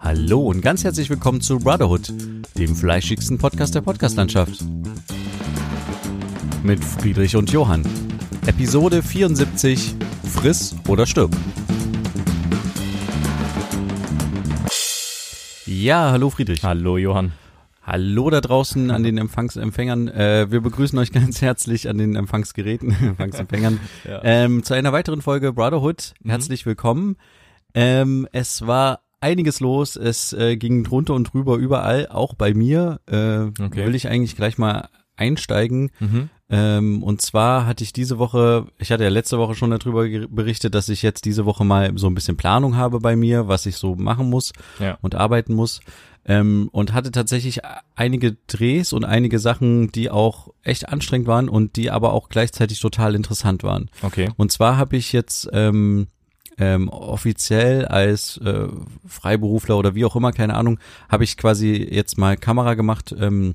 Hallo und ganz herzlich willkommen zu Brotherhood, dem fleischigsten Podcast der Podcastlandschaft. Mit Friedrich und Johann. Episode 74 Friss oder stirb. Ja, hallo Friedrich. Hallo Johann. Hallo da draußen an den Empfangsempfängern. Äh, wir begrüßen euch ganz herzlich an den Empfangsgeräten, Empfangsempfängern, ja. ähm, zu einer weiteren Folge Brotherhood. Mhm. Herzlich willkommen. Ähm, es war einiges los. Es äh, ging drunter und drüber überall, auch bei mir. Äh, okay. Will ich eigentlich gleich mal einsteigen. Mhm. Ähm, und zwar hatte ich diese Woche, ich hatte ja letzte Woche schon darüber berichtet, dass ich jetzt diese Woche mal so ein bisschen Planung habe bei mir, was ich so machen muss ja. und arbeiten muss. Ähm, und hatte tatsächlich einige Drehs und einige Sachen, die auch echt anstrengend waren und die aber auch gleichzeitig total interessant waren. Okay. Und zwar habe ich jetzt ähm, ähm, offiziell als äh, Freiberufler oder wie auch immer, keine Ahnung, habe ich quasi jetzt mal Kamera gemacht ähm,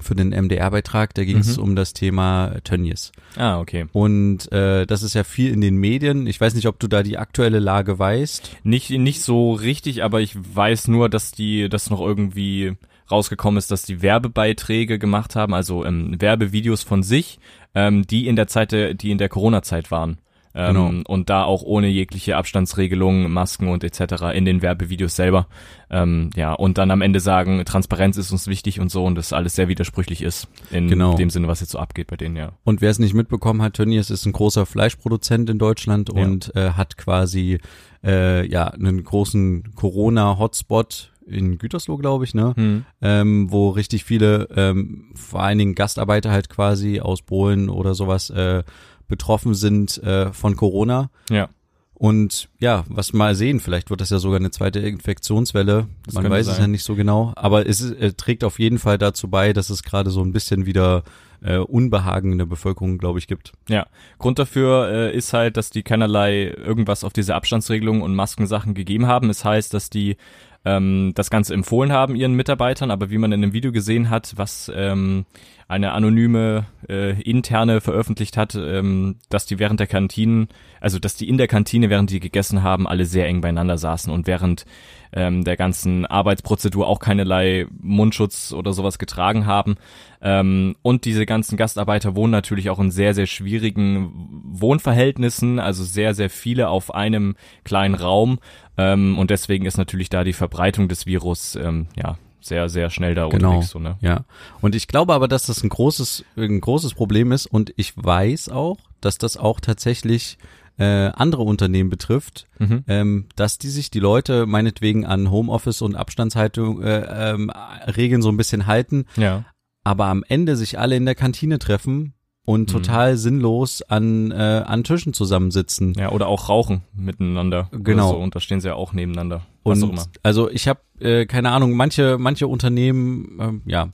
für den MDR-Beitrag. Da ging es mhm. um das Thema Tönnies. Ah, okay. Und äh, das ist ja viel in den Medien. Ich weiß nicht, ob du da die aktuelle Lage weißt. Nicht, nicht so richtig, aber ich weiß nur, dass die das noch irgendwie rausgekommen ist, dass die Werbebeiträge gemacht haben, also ähm, Werbevideos von sich, ähm, die in der Zeit, die in der Corona-Zeit waren. Ähm, genau. Und da auch ohne jegliche Abstandsregelungen, Masken und etc. in den Werbevideos selber. Ähm, ja, und dann am Ende sagen, Transparenz ist uns wichtig und so und das alles sehr widersprüchlich ist in genau. dem Sinne, was jetzt so abgeht bei denen, ja. Und wer es nicht mitbekommen hat, Tönnies ist ein großer Fleischproduzent in Deutschland ja. und äh, hat quasi äh, ja einen großen Corona-Hotspot in Gütersloh, glaube ich, ne? Hm. Ähm, wo richtig viele, ähm, vor allen Dingen Gastarbeiter halt quasi aus Polen oder sowas äh, betroffen sind äh, von Corona. Ja. Und ja, was mal sehen, vielleicht wird das ja sogar eine zweite Infektionswelle. Das Man weiß sein. es ja nicht so genau. Aber es äh, trägt auf jeden Fall dazu bei, dass es gerade so ein bisschen wieder äh, Unbehagen in der Bevölkerung, glaube ich, gibt. Ja, Grund dafür äh, ist halt, dass die keinerlei irgendwas auf diese Abstandsregelungen und Maskensachen gegeben haben. Es heißt, dass die ähm, das Ganze empfohlen haben ihren Mitarbeitern, aber wie man in dem Video gesehen hat, was ähm, eine anonyme äh, interne veröffentlicht hat, ähm, dass die während der Kantinen, also dass die in der Kantine, während die gegessen haben, alle sehr eng beieinander saßen und während ähm, der ganzen Arbeitsprozedur auch keinerlei Mundschutz oder sowas getragen haben. Ähm, und diese ganzen Gastarbeiter wohnen natürlich auch in sehr, sehr schwierigen Wohnverhältnissen, also sehr, sehr viele auf einem kleinen Raum. Ähm, und deswegen ist natürlich da die Verbreitung des Virus ähm, ja sehr, sehr schnell da genau, unterwegs. So, ne? Ja. Und ich glaube aber, dass das ein großes, ein großes Problem ist und ich weiß auch, dass das auch tatsächlich äh, andere Unternehmen betrifft, mhm. ähm, dass die sich die Leute meinetwegen an Homeoffice und Abstandshaltung äh, ähm, Regeln so ein bisschen halten, ja. aber am Ende sich alle in der Kantine treffen und mhm. total sinnlos an, äh, an Tischen zusammensitzen. Ja, oder auch rauchen miteinander. Genau. So, und da stehen sie ja auch nebeneinander. Und also ich habe äh, keine Ahnung, manche manche Unternehmen äh, ja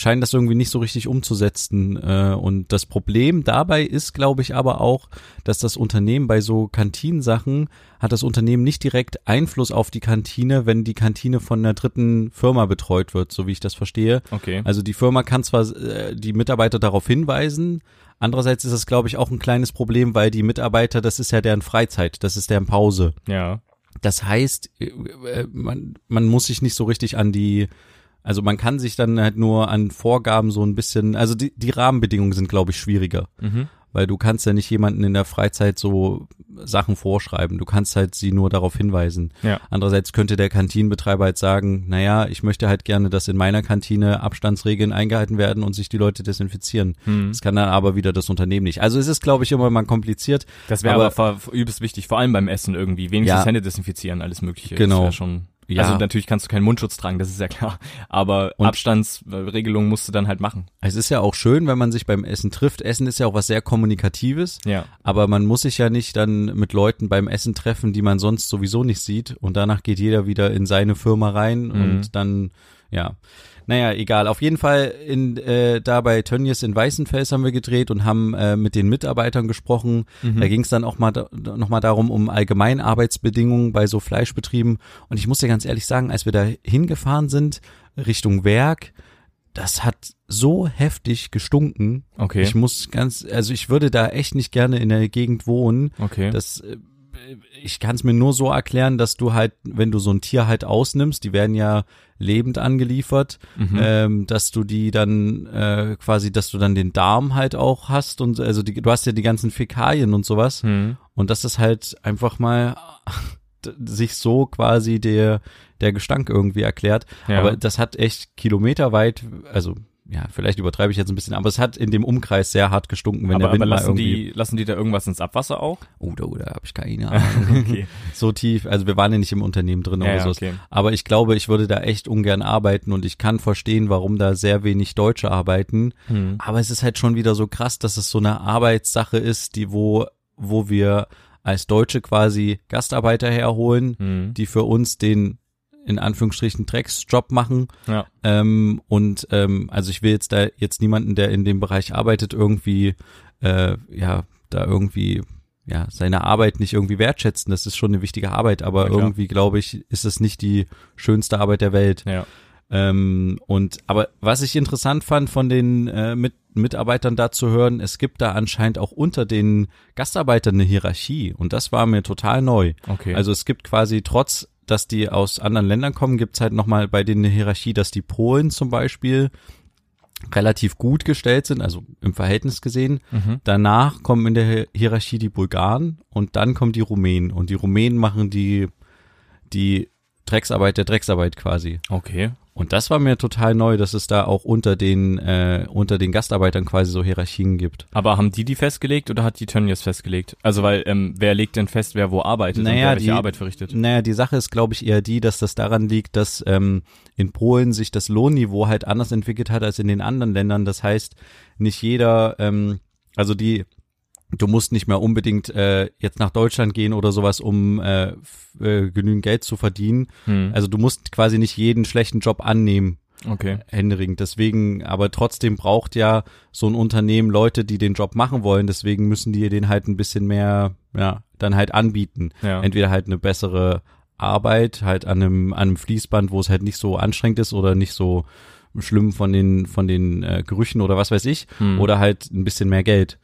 scheinen das irgendwie nicht so richtig umzusetzen. Äh, und das Problem dabei ist, glaube ich, aber auch, dass das Unternehmen bei so Kantinensachen hat das Unternehmen nicht direkt Einfluss auf die Kantine, wenn die Kantine von einer dritten Firma betreut wird, so wie ich das verstehe. Okay. Also die Firma kann zwar äh, die Mitarbeiter darauf hinweisen, andererseits ist es, glaube ich, auch ein kleines Problem, weil die Mitarbeiter, das ist ja deren Freizeit, das ist deren Pause. Ja. Das heißt, äh, äh, man, man muss sich nicht so richtig an die also man kann sich dann halt nur an Vorgaben so ein bisschen, also die, die Rahmenbedingungen sind, glaube ich, schwieriger. Mhm. Weil du kannst ja nicht jemanden in der Freizeit so Sachen vorschreiben. Du kannst halt sie nur darauf hinweisen. Ja. Andererseits könnte der Kantinenbetreiber halt sagen, naja, ich möchte halt gerne, dass in meiner Kantine Abstandsregeln eingehalten werden und sich die Leute desinfizieren. Mhm. Das kann dann aber wieder das Unternehmen nicht. Also es ist, glaube ich, immer mal kompliziert. Das wäre aber, aber übelst wichtig, vor allem beim Essen irgendwie. Wenigstens ja, Hände desinfizieren, alles mögliche. Genau. schon ja. Also natürlich kannst du keinen Mundschutz tragen, das ist ja klar. Aber und Abstandsregelungen musst du dann halt machen. Es ist ja auch schön, wenn man sich beim Essen trifft. Essen ist ja auch was sehr Kommunikatives. Ja. Aber man muss sich ja nicht dann mit Leuten beim Essen treffen, die man sonst sowieso nicht sieht. Und danach geht jeder wieder in seine Firma rein mhm. und dann, ja. Naja, egal. Auf jeden Fall in, äh, da bei Tönnies in Weißenfels haben wir gedreht und haben äh, mit den Mitarbeitern gesprochen. Mhm. Da ging es dann auch mal noch mal darum um allgemein Arbeitsbedingungen bei so Fleischbetrieben. Und ich muss dir ganz ehrlich sagen, als wir da hingefahren sind Richtung Werk, das hat so heftig gestunken. Okay. Ich muss ganz, also ich würde da echt nicht gerne in der Gegend wohnen. Okay. Das äh, ich kann es mir nur so erklären, dass du halt, wenn du so ein Tier halt ausnimmst, die werden ja lebend angeliefert, mhm. ähm, dass du die dann äh, quasi, dass du dann den Darm halt auch hast und also die, du hast ja die ganzen Fäkalien und sowas mhm. und dass das halt einfach mal sich so quasi der der Gestank irgendwie erklärt. Ja. Aber das hat echt kilometerweit, also ja, vielleicht übertreibe ich jetzt ein bisschen, aber es hat in dem Umkreis sehr hart gestunken, wenn aber, der Wind aber lassen mal irgendwie. Die, lassen die da irgendwas ins Abwasser auch? Oh, da, da habe ich keine Ahnung. okay. So tief, also wir waren ja nicht im Unternehmen drin ja, oder so. Okay. Aber ich glaube, ich würde da echt ungern arbeiten und ich kann verstehen, warum da sehr wenig Deutsche arbeiten. Hm. Aber es ist halt schon wieder so krass, dass es so eine Arbeitssache ist, die wo, wo wir als Deutsche quasi Gastarbeiter herholen, hm. die für uns den in Anführungsstrichen Drecksjob machen. Ja. Ähm, und ähm, also ich will jetzt da jetzt niemanden, der in dem Bereich arbeitet, irgendwie äh, ja da irgendwie ja seine Arbeit nicht irgendwie wertschätzen. Das ist schon eine wichtige Arbeit, aber ja, irgendwie glaube ich, ist es nicht die schönste Arbeit der Welt. Ja. Ähm, und aber was ich interessant fand von den äh, mit, Mitarbeitern da zu hören, es gibt da anscheinend auch unter den Gastarbeitern eine Hierarchie und das war mir total neu. Okay. Also es gibt quasi trotz dass die aus anderen Ländern kommen, gibt's halt nochmal bei denen eine Hierarchie, dass die Polen zum Beispiel relativ gut gestellt sind, also im Verhältnis gesehen. Mhm. Danach kommen in der Hierarchie die Bulgaren und dann kommen die Rumänen. Und die Rumänen machen die, die Drecksarbeit der Drecksarbeit quasi. Okay. Und das war mir total neu, dass es da auch unter den äh, unter den Gastarbeitern quasi so Hierarchien gibt. Aber haben die die festgelegt oder hat die Tönnies festgelegt? Also weil ähm, wer legt denn fest, wer wo arbeitet naja, und wer welche die, Arbeit verrichtet? Naja, die Sache ist, glaube ich, eher die, dass das daran liegt, dass ähm, in Polen sich das Lohnniveau halt anders entwickelt hat als in den anderen Ländern. Das heißt, nicht jeder, ähm, also die du musst nicht mehr unbedingt äh, jetzt nach Deutschland gehen oder sowas, um äh, äh, genügend Geld zu verdienen. Hm. Also du musst quasi nicht jeden schlechten Job annehmen. Okay. Händering. Deswegen, aber trotzdem braucht ja so ein Unternehmen Leute, die den Job machen wollen. Deswegen müssen die den halt ein bisschen mehr, ja, dann halt anbieten. Ja. Entweder halt eine bessere Arbeit, halt an einem, an einem Fließband, wo es halt nicht so anstrengend ist oder nicht so schlimm von den, von den äh, Gerüchen oder was weiß ich. Hm. Oder halt ein bisschen mehr Geld.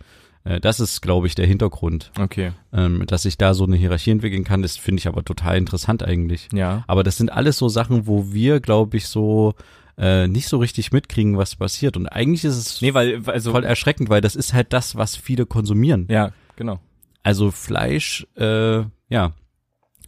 Äh, das ist, glaube ich, der Hintergrund. Okay. Ähm, dass ich da so eine Hierarchie entwickeln kann, das finde ich aber total interessant eigentlich. Ja. Aber das sind alles so Sachen, wo wir, glaube ich, so äh, nicht so richtig mitkriegen, was passiert. Und eigentlich ist es nee, weil, also, voll erschreckend, weil das ist halt das, was viele konsumieren. Ja, genau. Also Fleisch, äh, ja,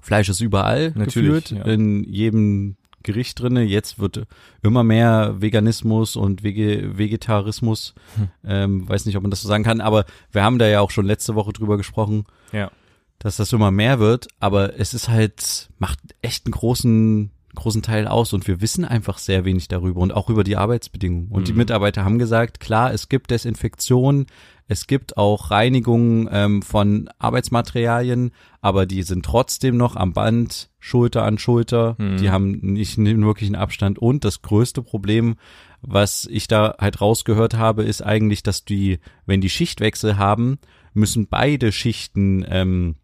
Fleisch ist überall Natürlich, geführt, ja. in jedem Gericht drinne. Jetzt wird immer mehr Veganismus und Vege Vegetarismus. Hm. Ähm, weiß nicht, ob man das so sagen kann, aber wir haben da ja auch schon letzte Woche drüber gesprochen. Ja. Dass das immer mehr wird, aber es ist halt, macht echt einen großen, großen Teil aus und wir wissen einfach sehr wenig darüber und auch über die Arbeitsbedingungen. Und mhm. die Mitarbeiter haben gesagt, klar, es gibt Desinfektion, es gibt auch Reinigungen ähm, von Arbeitsmaterialien, aber die sind trotzdem noch am Band, Schulter an Schulter. Mhm. Die haben nicht einen wirklichen Abstand. Und das größte Problem, was ich da halt rausgehört habe, ist eigentlich, dass die, wenn die Schichtwechsel haben, müssen beide Schichten ähm,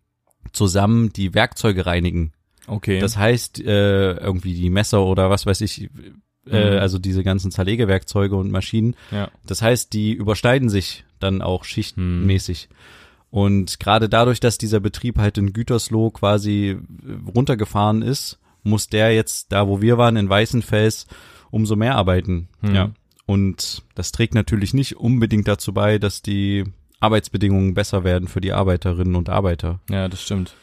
zusammen die Werkzeuge reinigen. Okay. Das heißt, äh, irgendwie die Messer oder was weiß ich, äh, mhm. also diese ganzen Zerlegewerkzeuge und Maschinen. Ja. Das heißt, die überschneiden sich dann auch schichtmäßig. Mhm. Und gerade dadurch, dass dieser Betrieb halt in Gütersloh quasi runtergefahren ist, muss der jetzt da, wo wir waren, in Weißenfels, umso mehr arbeiten. Mhm. Ja. Und das trägt natürlich nicht unbedingt dazu bei, dass die Arbeitsbedingungen besser werden für die Arbeiterinnen und Arbeiter. Ja, das stimmt.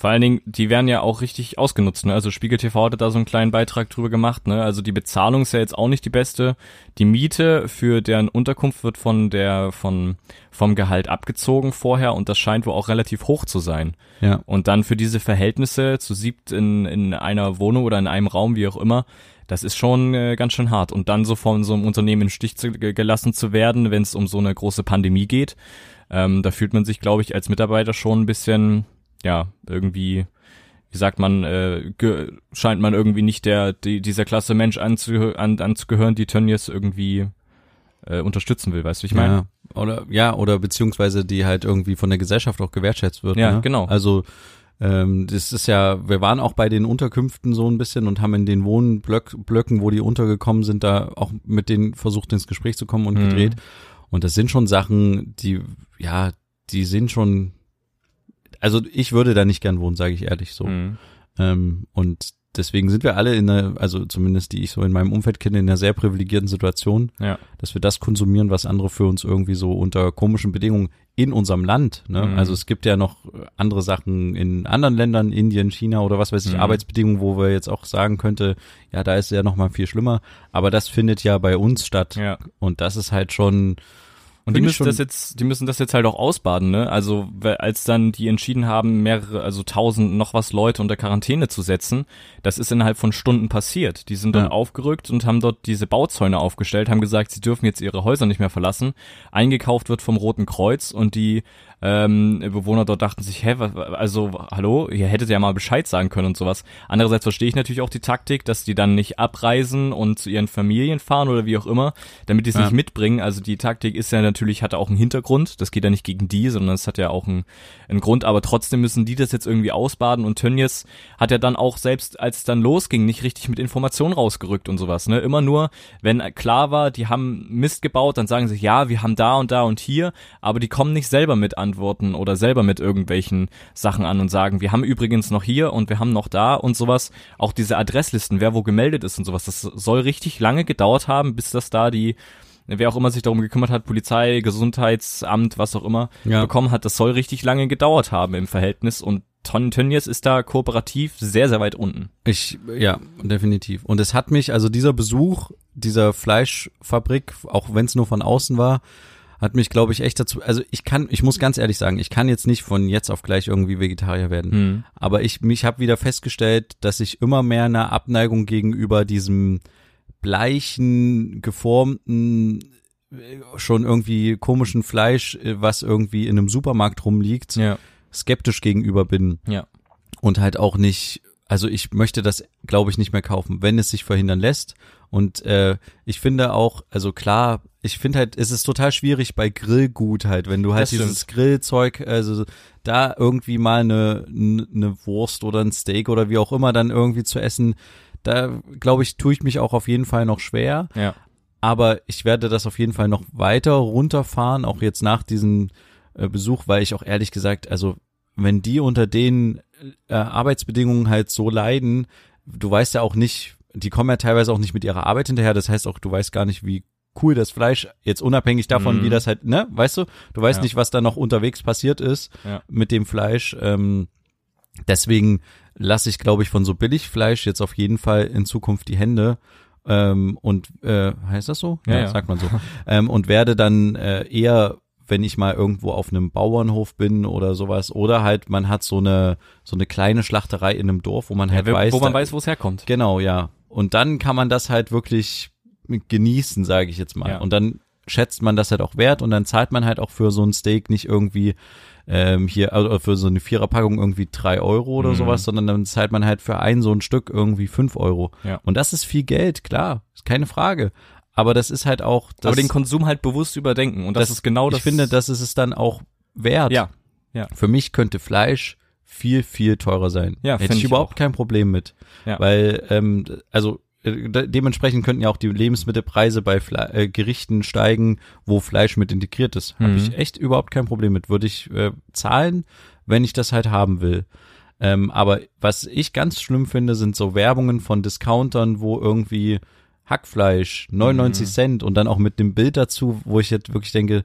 Vor allen Dingen, die werden ja auch richtig ausgenutzt, ne? Also Spiegel TV hatte da so einen kleinen Beitrag drüber gemacht, ne? Also die Bezahlung ist ja jetzt auch nicht die beste. Die Miete für deren Unterkunft wird von der, von, vom Gehalt abgezogen vorher und das scheint wohl auch relativ hoch zu sein. Ja. Und dann für diese Verhältnisse zu siebt in, in einer Wohnung oder in einem Raum, wie auch immer, das ist schon äh, ganz schön hart. Und dann so von so einem Unternehmen in Stich zu, gelassen zu werden, wenn es um so eine große Pandemie geht, ähm, da fühlt man sich, glaube ich, als Mitarbeiter schon ein bisschen ja, irgendwie, wie sagt man, äh, scheint man irgendwie nicht der, die, dieser Klasse Mensch anzu, an, anzugehören, die Tönnies irgendwie äh, unterstützen will, weißt du, ich meine? Ja, oder, ja, oder beziehungsweise die halt irgendwie von der Gesellschaft auch gewertschätzt wird. Ja, ne? genau. Also ähm, das ist ja, wir waren auch bei den Unterkünften so ein bisschen und haben in den Wohnblöcken, wo die untergekommen sind, da auch mit denen versucht ins Gespräch zu kommen und mhm. gedreht. Und das sind schon Sachen, die, ja, die sind schon also ich würde da nicht gern wohnen, sage ich ehrlich so. Mhm. Ähm, und deswegen sind wir alle in einer, also zumindest die ich so in meinem Umfeld kenne, in einer sehr privilegierten Situation, ja. dass wir das konsumieren, was andere für uns irgendwie so unter komischen Bedingungen in unserem Land. Ne? Mhm. Also es gibt ja noch andere Sachen in anderen Ländern, Indien, China oder was weiß ich, mhm. Arbeitsbedingungen, wo wir jetzt auch sagen könnte, ja, da ist es ja noch mal viel schlimmer. Aber das findet ja bei uns statt. Ja. Und das ist halt schon und die müssen das jetzt, die müssen das jetzt halt auch ausbaden, ne? Also als dann die entschieden haben, mehrere, also tausend noch was Leute unter Quarantäne zu setzen, das ist innerhalb von Stunden passiert. Die sind dann ja. aufgerückt und haben dort diese Bauzäune aufgestellt, haben gesagt, sie dürfen jetzt ihre Häuser nicht mehr verlassen. Eingekauft wird vom Roten Kreuz und die ähm, Bewohner dort dachten sich, hä, also hallo, ihr hättet ja mal Bescheid sagen können und sowas. Andererseits verstehe ich natürlich auch die Taktik, dass die dann nicht abreisen und zu ihren Familien fahren oder wie auch immer, damit die es ja. nicht mitbringen. Also die Taktik ist ja natürlich, hat auch einen Hintergrund. Das geht ja nicht gegen die, sondern es hat ja auch einen, einen Grund. Aber trotzdem müssen die das jetzt irgendwie ausbaden und Tönnies hat ja dann auch selbst, als es dann losging, nicht richtig mit Informationen rausgerückt und sowas. Ne? Immer nur, wenn klar war, die haben Mist gebaut, dann sagen sie, ja, wir haben da und da und hier, aber die kommen nicht selber mit an antworten oder selber mit irgendwelchen Sachen an und sagen, wir haben übrigens noch hier und wir haben noch da und sowas. Auch diese Adresslisten, wer wo gemeldet ist und sowas, das soll richtig lange gedauert haben, bis das da die wer auch immer sich darum gekümmert hat, Polizei, Gesundheitsamt, was auch immer, ja. bekommen hat, das soll richtig lange gedauert haben im Verhältnis und Ton Tönnies ist da kooperativ sehr, sehr weit unten. Ich, ja, definitiv. Und es hat mich, also dieser Besuch dieser Fleischfabrik, auch wenn es nur von außen war, hat mich, glaube ich, echt dazu, also ich kann, ich muss ganz ehrlich sagen, ich kann jetzt nicht von jetzt auf gleich irgendwie Vegetarier werden. Mhm. Aber ich, mich habe wieder festgestellt, dass ich immer mehr eine Abneigung gegenüber diesem bleichen, geformten, schon irgendwie komischen Fleisch, was irgendwie in einem Supermarkt rumliegt, ja. skeptisch gegenüber bin. Ja. Und halt auch nicht, also ich möchte das, glaube ich, nicht mehr kaufen, wenn es sich verhindern lässt. Und äh, ich finde auch, also klar, ich finde halt, es ist total schwierig bei Grillgut halt, wenn du halt das dieses stimmt. Grillzeug, also da irgendwie mal eine, eine Wurst oder ein Steak oder wie auch immer dann irgendwie zu essen, da glaube ich, tue ich mich auch auf jeden Fall noch schwer. Ja. Aber ich werde das auf jeden Fall noch weiter runterfahren, auch jetzt nach diesem äh, Besuch, weil ich auch ehrlich gesagt, also wenn die unter den äh, Arbeitsbedingungen halt so leiden, du weißt ja auch nicht, die kommen ja teilweise auch nicht mit ihrer Arbeit hinterher. Das heißt auch, du weißt gar nicht, wie cool das Fleisch, jetzt unabhängig davon, mhm. wie das halt, ne, weißt du, du weißt ja. nicht, was da noch unterwegs passiert ist ja. mit dem Fleisch. Ähm, deswegen lasse ich, glaube ich, von so Billigfleisch jetzt auf jeden Fall in Zukunft die Hände. Ähm, und äh, heißt das so? Ja, ja. sagt man so. ähm, und werde dann äh, eher wenn ich mal irgendwo auf einem Bauernhof bin oder sowas oder halt man hat so eine so eine kleine Schlachterei in einem Dorf, wo man halt ja, weiß, wo man weiß, wo es herkommt. Genau, ja. Und dann kann man das halt wirklich genießen, sage ich jetzt mal. Ja. Und dann schätzt man das halt auch wert und dann zahlt man halt auch für so ein Steak nicht irgendwie ähm, hier, also für so eine Viererpackung irgendwie drei Euro oder mhm. sowas, sondern dann zahlt man halt für ein so ein Stück irgendwie fünf Euro. Ja. Und das ist viel Geld, klar, ist keine Frage. Aber das ist halt auch. Das, Aber den Konsum halt bewusst überdenken und das, das ist genau das. Ich finde, das ist es dann auch wert. Ja. Ja. Für mich könnte Fleisch viel, viel teurer sein. Ja, Hätte ich, ich überhaupt auch. kein Problem mit. Ja. Weil, ähm, also äh, dementsprechend könnten ja auch die Lebensmittelpreise bei Fle äh, Gerichten steigen, wo Fleisch mit integriert ist. Habe mhm. ich echt überhaupt kein Problem mit. Würde ich äh, zahlen, wenn ich das halt haben will. Ähm, aber was ich ganz schlimm finde, sind so Werbungen von Discountern, wo irgendwie Hackfleisch 99 mhm. Cent und dann auch mit dem Bild dazu, wo ich jetzt wirklich denke,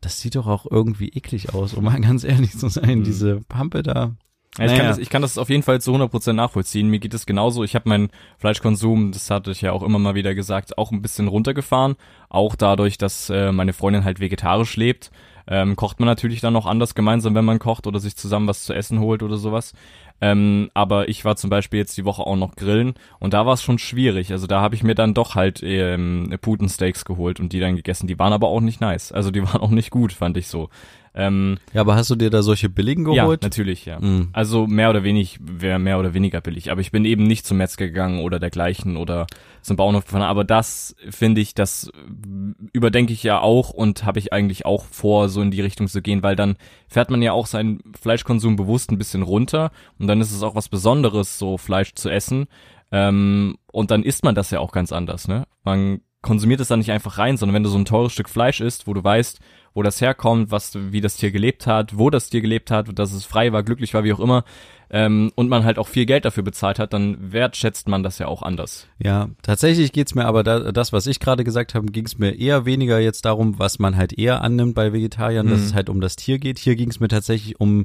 das sieht doch auch irgendwie eklig aus, um mal ganz ehrlich zu sein, mhm. diese Pampe da. Ja, ich, naja. kann das, ich kann das auf jeden Fall zu 100% nachvollziehen. Mir geht es genauso. Ich habe meinen Fleischkonsum, das hatte ich ja auch immer mal wieder gesagt, auch ein bisschen runtergefahren. Auch dadurch, dass äh, meine Freundin halt vegetarisch lebt. Ähm, kocht man natürlich dann noch anders gemeinsam, wenn man kocht oder sich zusammen was zu essen holt oder sowas. Ähm, aber ich war zum Beispiel jetzt die Woche auch noch grillen und da war es schon schwierig. Also da habe ich mir dann doch halt ähm, Putensteaks geholt und die dann gegessen. Die waren aber auch nicht nice. Also die waren auch nicht gut, fand ich so. Ähm, ja, aber hast du dir da solche billigen geholt? Ja, natürlich, ja. Mhm. Also mehr oder wenig, wäre mehr oder weniger billig. Aber ich bin eben nicht zum Metzger gegangen oder dergleichen oder zum Bauernhof gefahren. Aber das finde ich, das überdenke ich ja auch und habe ich eigentlich auch vor, so in die Richtung zu gehen, weil dann fährt man ja auch seinen Fleischkonsum bewusst ein bisschen runter und dann ist es auch was Besonderes, so Fleisch zu essen. Ähm, und dann isst man das ja auch ganz anders, ne? Man konsumiert es dann nicht einfach rein, sondern wenn du so ein teures Stück Fleisch isst, wo du weißt, wo das herkommt, was, wie das Tier gelebt hat, wo das Tier gelebt hat, dass es frei war, glücklich war, wie auch immer, ähm, und man halt auch viel Geld dafür bezahlt hat, dann wertschätzt man das ja auch anders. Ja, tatsächlich geht's mir aber da, das, was ich gerade gesagt habe, ging's mir eher weniger jetzt darum, was man halt eher annimmt bei Vegetariern, mhm. dass es halt um das Tier geht. Hier ging's mir tatsächlich um,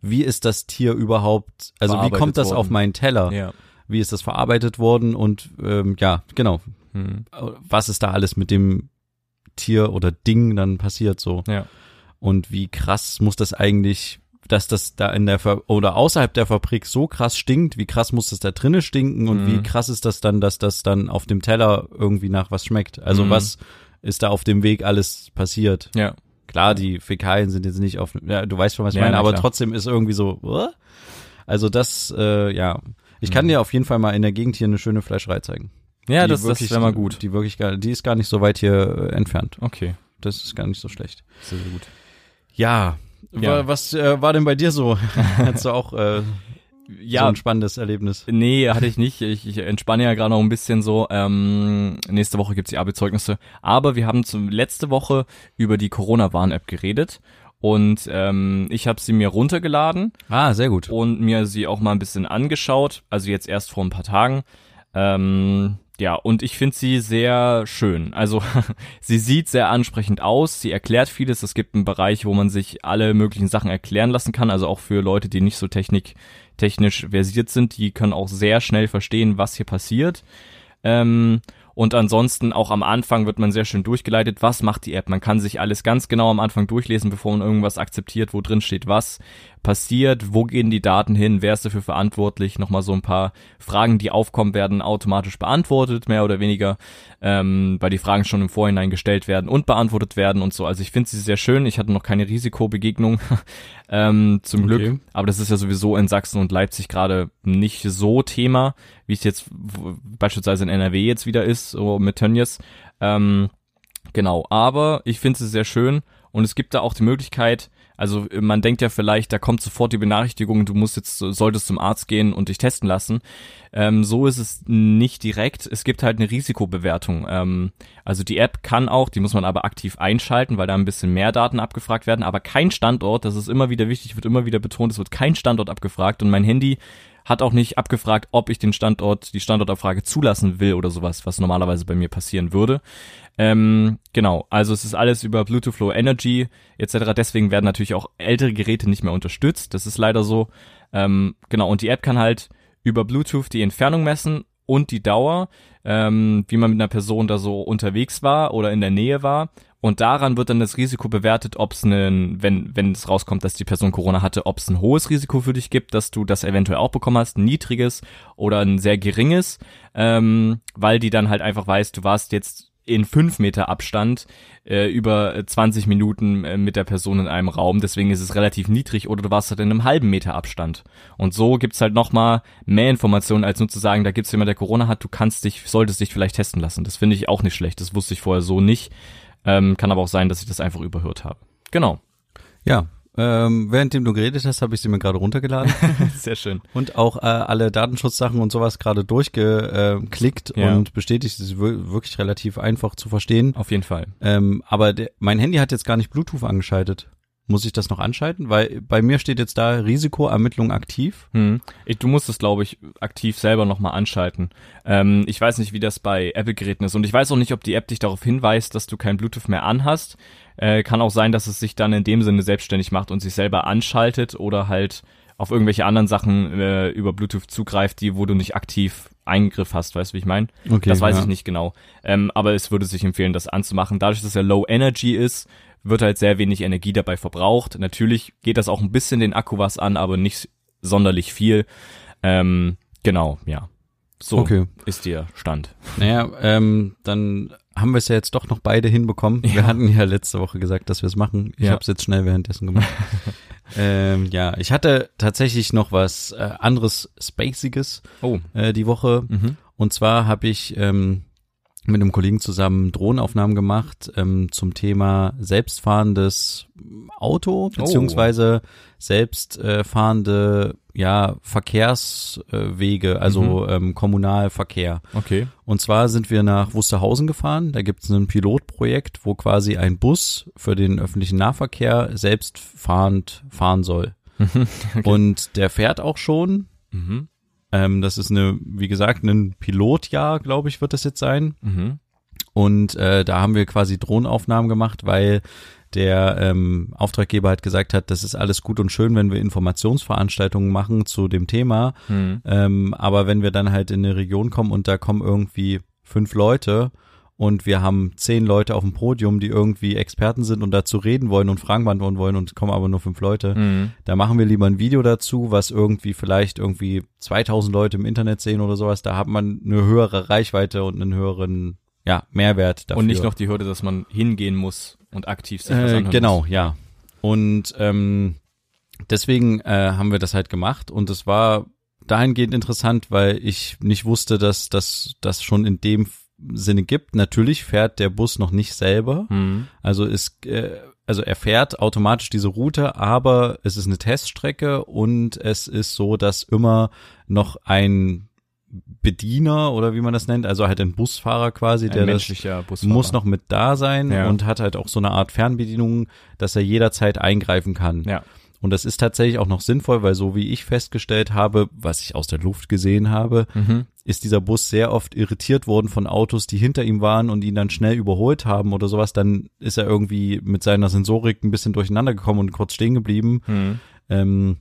wie ist das Tier überhaupt, also wie kommt das worden. auf meinen Teller? Ja. Wie ist das verarbeitet worden und ähm, ja, genau. Mhm. Was ist da alles mit dem Tier oder Ding dann passiert so? Ja. Und wie krass muss das eigentlich dass das da in der Ver oder außerhalb der Fabrik so krass stinkt, wie krass muss das da drinnen stinken und mhm. wie krass ist das dann, dass das dann auf dem Teller irgendwie nach was schmeckt? Also mhm. was ist da auf dem Weg alles passiert? Ja. Klar, die Fäkalien sind jetzt nicht auf, ja, du weißt schon, was ich ja, meine, aber klar. trotzdem ist irgendwie so, uh? also das, äh, ja. Ich kann mhm. dir auf jeden Fall mal in der Gegend hier eine schöne Fleischerei zeigen. Ja, das, wirklich, das wäre mal gut. Die, die wirklich die ist gar nicht so weit hier äh, entfernt. Okay. Das ist gar nicht so schlecht. Sehr, sehr gut. Ja, ja. Was äh, war denn bei dir so? Hattest du auch äh, ja, so ein spannendes Erlebnis? Nee, hatte ich nicht. Ich, ich entspanne ja gerade noch ein bisschen so. Ähm, nächste Woche gibt's die Abi-Zeugnisse. Aber wir haben zum, letzte Woche über die Corona-Warn-App geredet. Und ähm, ich habe sie mir runtergeladen. Ah, sehr gut. Und mir sie auch mal ein bisschen angeschaut. Also jetzt erst vor ein paar Tagen. Ähm, ja, und ich finde sie sehr schön. Also sie sieht sehr ansprechend aus, sie erklärt vieles. Es gibt einen Bereich, wo man sich alle möglichen Sachen erklären lassen kann, also auch für Leute, die nicht so technik, technisch versiert sind, die können auch sehr schnell verstehen, was hier passiert. Ähm, und ansonsten auch am Anfang wird man sehr schön durchgeleitet, was macht die App. Man kann sich alles ganz genau am Anfang durchlesen, bevor man irgendwas akzeptiert, wo drin steht was passiert, wo gehen die Daten hin, wer ist dafür verantwortlich, nochmal so ein paar Fragen, die aufkommen, werden automatisch beantwortet, mehr oder weniger, ähm, weil die Fragen schon im Vorhinein gestellt werden und beantwortet werden und so. Also ich finde sie sehr schön, ich hatte noch keine Risikobegegnung, ähm, zum okay. Glück, aber das ist ja sowieso in Sachsen und Leipzig gerade nicht so Thema, wie es jetzt beispielsweise in NRW jetzt wieder ist, so mit Tönnies. Ähm, genau, aber ich finde sie sehr schön und es gibt da auch die Möglichkeit, also man denkt ja vielleicht, da kommt sofort die Benachrichtigung, du musst jetzt, solltest zum Arzt gehen und dich testen lassen. Ähm, so ist es nicht direkt. Es gibt halt eine Risikobewertung. Ähm, also die App kann auch, die muss man aber aktiv einschalten, weil da ein bisschen mehr Daten abgefragt werden, aber kein Standort, das ist immer wieder wichtig, wird immer wieder betont, es wird kein Standort abgefragt und mein Handy hat auch nicht abgefragt, ob ich den Standort, die Standortabfrage zulassen will oder sowas, was normalerweise bei mir passieren würde. Ähm, genau, also es ist alles über Bluetooth Low Energy etc. Deswegen werden natürlich auch ältere Geräte nicht mehr unterstützt. Das ist leider so. Ähm, genau, und die App kann halt über Bluetooth die Entfernung messen und die Dauer, ähm, wie man mit einer Person da so unterwegs war oder in der Nähe war. Und daran wird dann das Risiko bewertet, ob es einen, wenn, wenn es rauskommt, dass die Person Corona hatte, ob es ein hohes Risiko für dich gibt, dass du das eventuell auch bekommen hast, ein niedriges oder ein sehr geringes, ähm, weil die dann halt einfach weiß, du warst jetzt in fünf Meter Abstand äh, über 20 Minuten äh, mit der Person in einem Raum. Deswegen ist es relativ niedrig oder du warst halt in einem halben Meter Abstand. Und so gibt's halt nochmal mehr Informationen, als nur zu sagen, da gibt's jemand, der Corona hat, du kannst dich, solltest dich vielleicht testen lassen. Das finde ich auch nicht schlecht. Das wusste ich vorher so nicht. Ähm, kann aber auch sein, dass ich das einfach überhört habe. Genau. Ja, ähm, währenddem du geredet hast, habe ich sie mir gerade runtergeladen. Sehr schön. Und auch äh, alle Datenschutzsachen und sowas gerade durchgeklickt ja. und bestätigt. Es ist wirklich relativ einfach zu verstehen. Auf jeden Fall. Ähm, aber mein Handy hat jetzt gar nicht Bluetooth angeschaltet. Muss ich das noch anschalten? Weil bei mir steht jetzt da Risikoermittlung aktiv. Hm. Ich, du musst es, glaube ich, aktiv selber nochmal anschalten. Ähm, ich weiß nicht, wie das bei Apple-Geräten ist. Und ich weiß auch nicht, ob die App dich darauf hinweist, dass du kein Bluetooth mehr anhast. Äh, kann auch sein, dass es sich dann in dem Sinne selbstständig macht und sich selber anschaltet oder halt auf irgendwelche anderen Sachen äh, über Bluetooth zugreift, die, wo du nicht aktiv Eingriff hast, weißt du, wie ich meine? Okay, das weiß ja. ich nicht genau. Ähm, aber es würde sich empfehlen, das anzumachen. Dadurch, dass er Low Energy ist, wird halt sehr wenig Energie dabei verbraucht. Natürlich geht das auch ein bisschen den Akku was an, aber nicht sonderlich viel. Ähm, genau, ja. So okay. ist der Stand. Naja, ähm, dann haben wir es ja jetzt doch noch beide hinbekommen. Ja. Wir hatten ja letzte Woche gesagt, dass wir es machen. Ich ja. habe es jetzt schnell währenddessen gemacht. ähm, ja, ich hatte tatsächlich noch was äh, anderes Spaciges oh. äh, die Woche. Mhm. Und zwar habe ich ähm, mit einem Kollegen zusammen Drohnenaufnahmen gemacht ähm, zum Thema selbstfahrendes Auto beziehungsweise oh. selbstfahrende ja Verkehrswege, also mhm. ähm, Kommunalverkehr. Okay. Und zwar sind wir nach Wusterhausen gefahren. Da gibt es ein Pilotprojekt, wo quasi ein Bus für den öffentlichen Nahverkehr selbstfahrend fahren soll. okay. Und der fährt auch schon. Mhm. Ähm, das ist eine, wie gesagt, ein Pilotjahr, glaube ich, wird das jetzt sein. Mhm. Und äh, da haben wir quasi Drohnenaufnahmen gemacht, weil der ähm, Auftraggeber hat gesagt hat, das ist alles gut und schön, wenn wir Informationsveranstaltungen machen zu dem Thema. Mhm. Ähm, aber wenn wir dann halt in eine Region kommen und da kommen irgendwie fünf Leute und wir haben zehn Leute auf dem Podium, die irgendwie Experten sind und dazu reden wollen und Fragen beantworten wollen und kommen aber nur fünf Leute. Mhm. Da machen wir lieber ein Video dazu, was irgendwie vielleicht irgendwie 2000 Leute im Internet sehen oder sowas. Da hat man eine höhere Reichweite und einen höheren ja, Mehrwert dafür. Und nicht noch die Hürde, dass man hingehen muss und aktiv sich äh, Genau, muss. ja. Und ähm, deswegen äh, haben wir das halt gemacht und es war dahingehend interessant, weil ich nicht wusste, dass das schon in dem Sinne gibt. Natürlich fährt der Bus noch nicht selber. Mhm. Also ist äh, also er fährt automatisch diese Route, aber es ist eine Teststrecke und es ist so, dass immer noch ein Bediener oder wie man das nennt, also halt ein Busfahrer quasi, ein der das Busfahrer. muss noch mit da sein ja. und hat halt auch so eine Art Fernbedienung, dass er jederzeit eingreifen kann. Ja. Und das ist tatsächlich auch noch sinnvoll, weil so wie ich festgestellt habe, was ich aus der Luft gesehen habe, mhm. ist dieser Bus sehr oft irritiert worden von Autos, die hinter ihm waren und ihn dann schnell überholt haben oder sowas. Dann ist er irgendwie mit seiner Sensorik ein bisschen durcheinander gekommen und kurz stehen geblieben. Mhm. Ähm,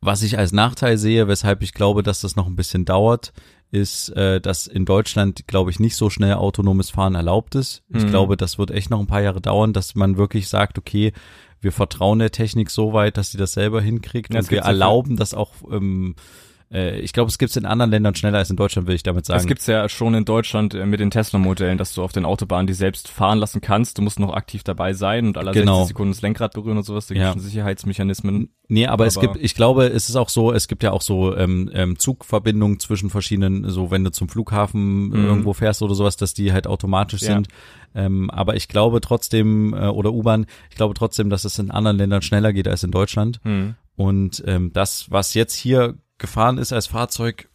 was ich als Nachteil sehe, weshalb ich glaube, dass das noch ein bisschen dauert, ist, äh, dass in Deutschland, glaube ich, nicht so schnell autonomes Fahren erlaubt ist. Ich mhm. glaube, das wird echt noch ein paar Jahre dauern, dass man wirklich sagt, okay, wir vertrauen der Technik so weit, dass sie das selber hinkriegt ja, und wir erlauben das auch ähm, äh, ich glaube, es gibt es in anderen Ländern schneller als in Deutschland, will ich damit sagen. Es gibt's ja schon in Deutschland äh, mit den Tesla-Modellen, dass du auf den Autobahnen die selbst fahren lassen kannst. Du musst noch aktiv dabei sein und alle genau. 60 Sekunden das Lenkrad berühren und sowas. Da gibt ja. schon Sicherheitsmechanismen. Nee, aber, aber, es gibt, ich glaube, es ist auch so, es gibt ja auch so ähm, ähm, Zugverbindungen zwischen verschiedenen, so wenn du zum Flughafen mhm. irgendwo fährst oder sowas, dass die halt automatisch ja. sind. Ähm, aber ich glaube trotzdem, äh, oder U-Bahn, ich glaube trotzdem, dass es in anderen Ländern schneller geht als in Deutschland. Mhm. Und ähm, das, was jetzt hier gefahren ist als Fahrzeug,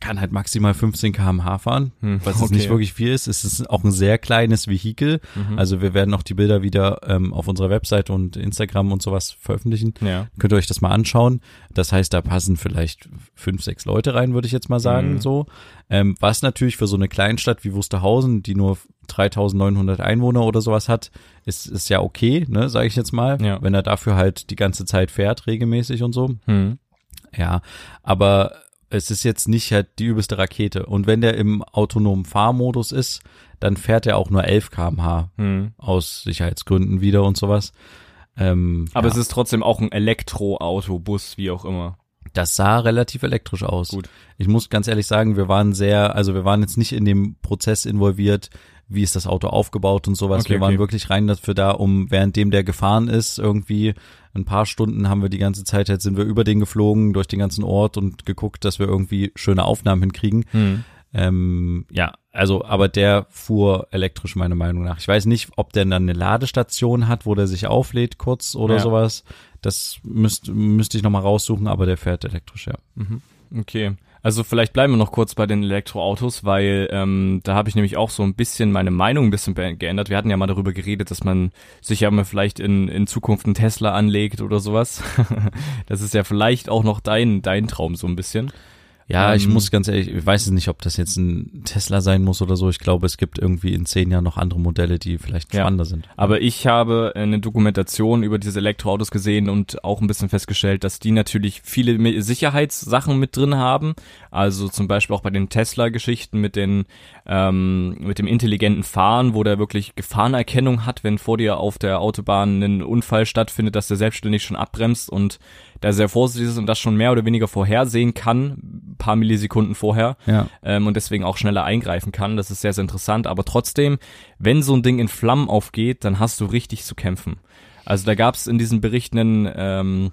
kann halt maximal 15 km/h fahren, hm, was okay. nicht wirklich viel ist. Es ist auch ein sehr kleines Vehikel. Mhm. Also wir werden auch die Bilder wieder ähm, auf unserer Webseite und Instagram und sowas veröffentlichen. Ja. Könnt ihr euch das mal anschauen. Das heißt, da passen vielleicht fünf, sechs Leute rein, würde ich jetzt mal sagen. Mhm. So, ähm, was natürlich für so eine Kleinstadt wie Wusterhausen, die nur 3.900 Einwohner oder sowas hat, ist ist ja okay, ne, sage ich jetzt mal. Ja. Wenn er dafür halt die ganze Zeit fährt, regelmäßig und so. Mhm. Ja, aber es ist jetzt nicht halt die übelste Rakete. Und wenn der im autonomen Fahrmodus ist, dann fährt er auch nur 11 kmh hm. aus Sicherheitsgründen wieder und sowas. Ähm, aber ja. es ist trotzdem auch ein Elektroauto, Bus, wie auch immer. Das sah relativ elektrisch aus. Gut. Ich muss ganz ehrlich sagen, wir waren sehr, also wir waren jetzt nicht in dem Prozess involviert, wie ist das Auto aufgebaut und sowas. Okay, wir waren okay. wirklich rein dafür da, um währenddem der gefahren ist, irgendwie ein paar Stunden haben wir die ganze Zeit, jetzt sind wir über den geflogen, durch den ganzen Ort und geguckt, dass wir irgendwie schöne Aufnahmen hinkriegen. Hm. Ähm, ja, also, aber der fuhr elektrisch, meiner Meinung nach. Ich weiß nicht, ob der dann eine Ladestation hat, wo der sich auflädt kurz oder ja. sowas. Das müsste müsste ich nochmal raussuchen, aber der fährt elektrisch, ja. Mhm. Okay. Also vielleicht bleiben wir noch kurz bei den Elektroautos, weil ähm, da habe ich nämlich auch so ein bisschen meine Meinung ein bisschen geändert. Wir hatten ja mal darüber geredet, dass man sich ja mal vielleicht in, in Zukunft einen Tesla anlegt oder sowas. das ist ja vielleicht auch noch dein, dein Traum so ein bisschen. Ja, ähm, ich muss ganz ehrlich, ich weiß nicht, ob das jetzt ein Tesla sein muss oder so. Ich glaube, es gibt irgendwie in zehn Jahren noch andere Modelle, die vielleicht spannender ja, sind. Aber ich habe eine Dokumentation über diese Elektroautos gesehen und auch ein bisschen festgestellt, dass die natürlich viele Sicherheitssachen mit drin haben. Also zum Beispiel auch bei den Tesla-Geschichten mit den ähm, mit dem intelligenten Fahren, wo der wirklich Gefahrenerkennung hat, wenn vor dir auf der Autobahn ein Unfall stattfindet, dass der selbstständig schon abbremst und da sehr vorsichtig ist und das schon mehr oder weniger vorhersehen kann, paar Millisekunden vorher ja. ähm, und deswegen auch schneller eingreifen kann. Das ist sehr, sehr interessant. Aber trotzdem, wenn so ein Ding in Flammen aufgeht, dann hast du richtig zu kämpfen. Also da gab es in diesen Berichten ähm,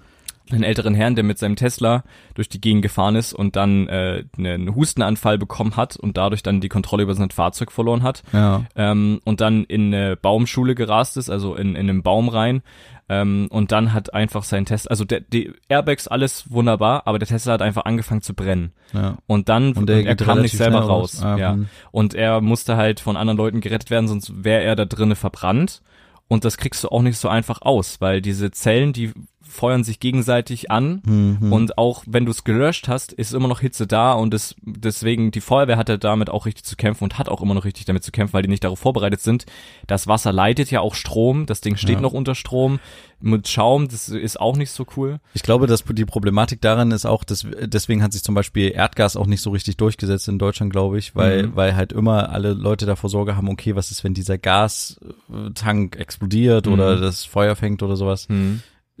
einen älteren Herrn, der mit seinem Tesla durch die Gegend gefahren ist und dann äh, einen Hustenanfall bekommen hat und dadurch dann die Kontrolle über sein Fahrzeug verloren hat. Ja. Ähm, und dann in eine Baumschule gerast ist, also in, in einen Baum rein. Ähm, und dann hat einfach sein Tesla, also der, die Airbags, alles wunderbar, aber der Tesla hat einfach angefangen zu brennen. Ja. Und dann, Und er kam nicht selber raus. Ah, ja. hm. Und er musste halt von anderen Leuten gerettet werden, sonst wäre er da drinnen verbrannt. Und das kriegst du auch nicht so einfach aus, weil diese Zellen, die feuern sich gegenseitig an Mhm. und auch wenn du es gelöscht hast, ist immer noch Hitze da und es, deswegen die Feuerwehr hatte damit auch richtig zu kämpfen und hat auch immer noch richtig damit zu kämpfen, weil die nicht darauf vorbereitet sind. Das Wasser leitet ja auch Strom, das Ding steht Ja. noch unter Strom mit Schaum, das ist auch nicht so cool. Ich glaube, dass die Problematik daran ist auch, dass deswegen hat sich zum Beispiel Erdgas auch nicht so richtig durchgesetzt in Deutschland, glaube ich, weil Mhm. weil halt immer alle Leute davor Sorge haben, okay, was ist, wenn dieser Gastank explodiert Mhm. oder das Feuer fängt oder sowas,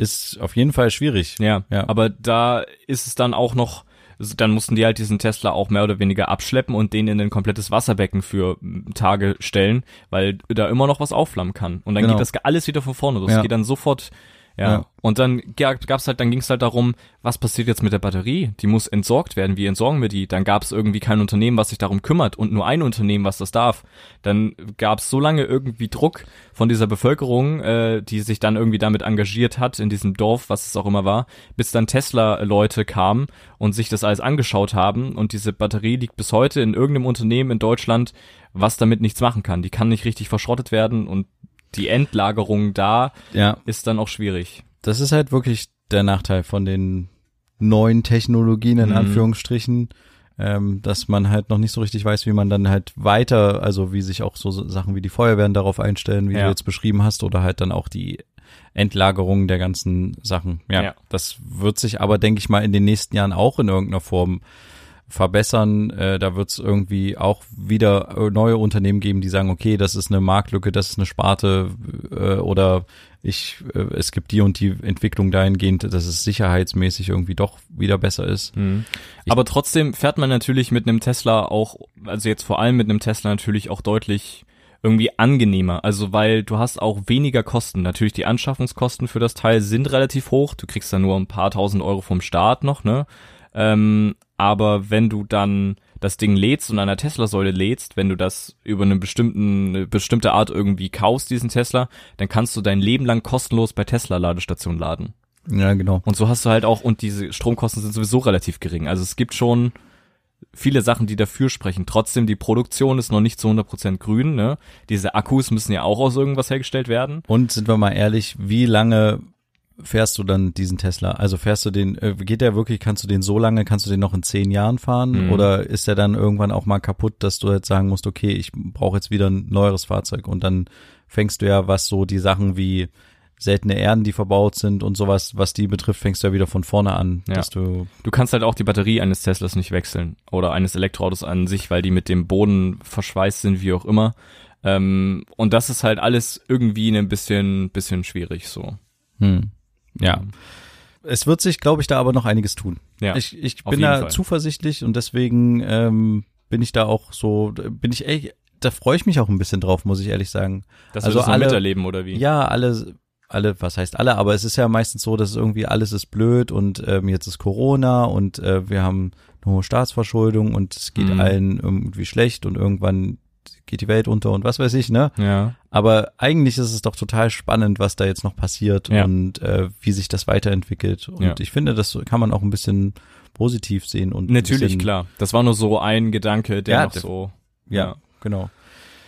ist auf jeden Fall schwierig. Ja, Ja. aber da ist es dann auch noch, dann mussten die halt diesen Tesla auch mehr oder weniger abschleppen und den in ein komplettes Wasserbecken für mm, Tage stellen, weil da immer noch was aufflammen kann. Und dann Genau. geht das alles wieder von vorne los. Ja. Es geht dann sofort, ja. Ja. Und dann ga- gab's halt, dann ging's halt darum, was passiert jetzt mit der Batterie? Die muss entsorgt werden. Wie entsorgen wir die? Dann gab's irgendwie kein Unternehmen, was sich darum kümmert und nur ein Unternehmen, was das darf. Dann gab's so lange irgendwie Druck von dieser Bevölkerung, äh, die sich dann irgendwie damit engagiert hat in diesem Dorf, was es auch immer war, bis dann Tesla-Leute kamen und sich das alles angeschaut haben und diese Batterie liegt bis heute in irgendeinem Unternehmen in Deutschland, was damit nichts machen kann. Die kann nicht richtig verschrottet werden und die Endlagerung da Ja, ist dann auch schwierig. das ist halt wirklich der Nachteil von den neuen Technologien in Mhm. Anführungsstrichen, ähm, dass man halt noch nicht so richtig weiß, wie man dann halt weiter, also wie sich auch so Sachen wie die Feuerwehren darauf einstellen, wie Ja. du jetzt beschrieben hast, oder halt dann auch die Endlagerung der ganzen Sachen. Ja, Ja. das wird sich aber, denke ich mal, in den nächsten Jahren auch in irgendeiner Form verbessern. Äh, da wird es irgendwie auch wieder äh, neue Unternehmen geben, die sagen, okay, das ist eine Marktlücke, das ist eine Sparte äh, oder ich, äh, es gibt die und die Entwicklung dahingehend, dass es sicherheitsmäßig irgendwie doch wieder besser ist. Aber trotzdem fährt man natürlich mit einem Tesla auch, also jetzt vor allem mit einem Tesla natürlich auch deutlich irgendwie angenehmer. Also weil du hast auch weniger Kosten. Natürlich die Anschaffungskosten für das Teil sind relativ hoch. Du kriegst dann nur ein paar tausend Euro vom Staat noch, ne? Ähm, aber wenn du dann das Ding lädst und an einer Tesla-Säule lädst, wenn du das über eine, bestimmten, eine bestimmte Art irgendwie kaufst, diesen Tesla, dann kannst du dein Leben lang kostenlos bei Tesla-Ladestationen laden. Ja, genau. Und so hast du halt auch, und diese Stromkosten sind sowieso relativ gering. Also es gibt schon viele Sachen, die dafür sprechen. Trotzdem, die Produktion ist noch nicht zu 100% grün. Ne? Diese Akkus müssen ja auch aus irgendwas hergestellt werden. Und sind wir mal ehrlich, wie lange fährst du dann diesen Tesla? Also fährst du den, äh, geht der wirklich, kannst du den so lange, kannst du den noch in zehn Jahren fahren? Mhm. Oder ist der dann irgendwann auch mal kaputt, dass du jetzt sagen musst, okay, ich brauche jetzt wieder ein neueres Fahrzeug und dann fängst du ja, was so die Sachen wie seltene Erden, die verbaut sind und sowas, was die betrifft, fängst du ja wieder von vorne an, Ja. du, Du kannst halt auch die Batterie eines Teslas nicht wechseln oder eines Elektroautos an sich, weil die mit dem Boden verschweißt sind, wie auch immer. Ähm, und das ist halt alles irgendwie ein bisschen, bisschen schwierig so. hm, ja. Es wird sich, glaube ich, da aber noch einiges tun. Ja, ich ich bin da Fall. zuversichtlich und deswegen ähm, bin ich da auch so, bin ich echt, da freue ich mich auch ein bisschen drauf, muss ich ehrlich sagen. das also alle- miterleben oder wie? Ja, alle, alle, was heißt alle, aber es ist ja meistens so, dass irgendwie alles ist blöd und ähm, jetzt ist Corona und äh, wir haben eine hohe Staatsverschuldung und es geht Mhm. allen irgendwie schlecht und irgendwann geht die Welt unter und was weiß ich, ne? Ja. Aber eigentlich ist es doch total spannend, was da jetzt noch passiert Ja. und äh, wie sich das weiterentwickelt. Und Ja. ich finde, das kann man auch ein bisschen positiv sehen und Natürlich, klar. Das war nur so ein Gedanke, der Ja, noch so. Ja, genau.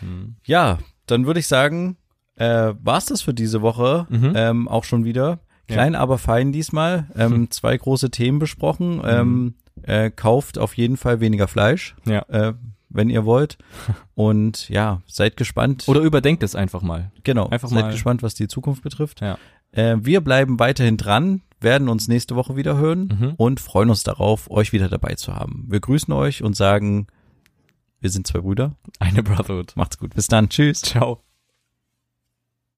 Hm. Ja, dann würde ich sagen, äh, war's das für diese Woche Mhm. ähm, auch schon wieder. Klein, aber fein diesmal. Ähm, Hm. Zwei große Themen besprochen. Ähm, äh, kauft auf jeden Fall weniger Fleisch, Ja. äh, wenn ihr wollt. Und ja, seid gespannt. Oder überdenkt es einfach mal. genau, einfach seid mal- gespannt, was die Zukunft betrifft. Ja. Äh, wir bleiben weiterhin dran, werden uns nächste Woche wieder hören Mhm. und freuen uns darauf, euch wieder dabei zu haben. Wir grüßen euch und sagen, wir sind zwei Brüder. Eine Brotherhood. Macht's gut. Bis dann. Tschüss. Ciao.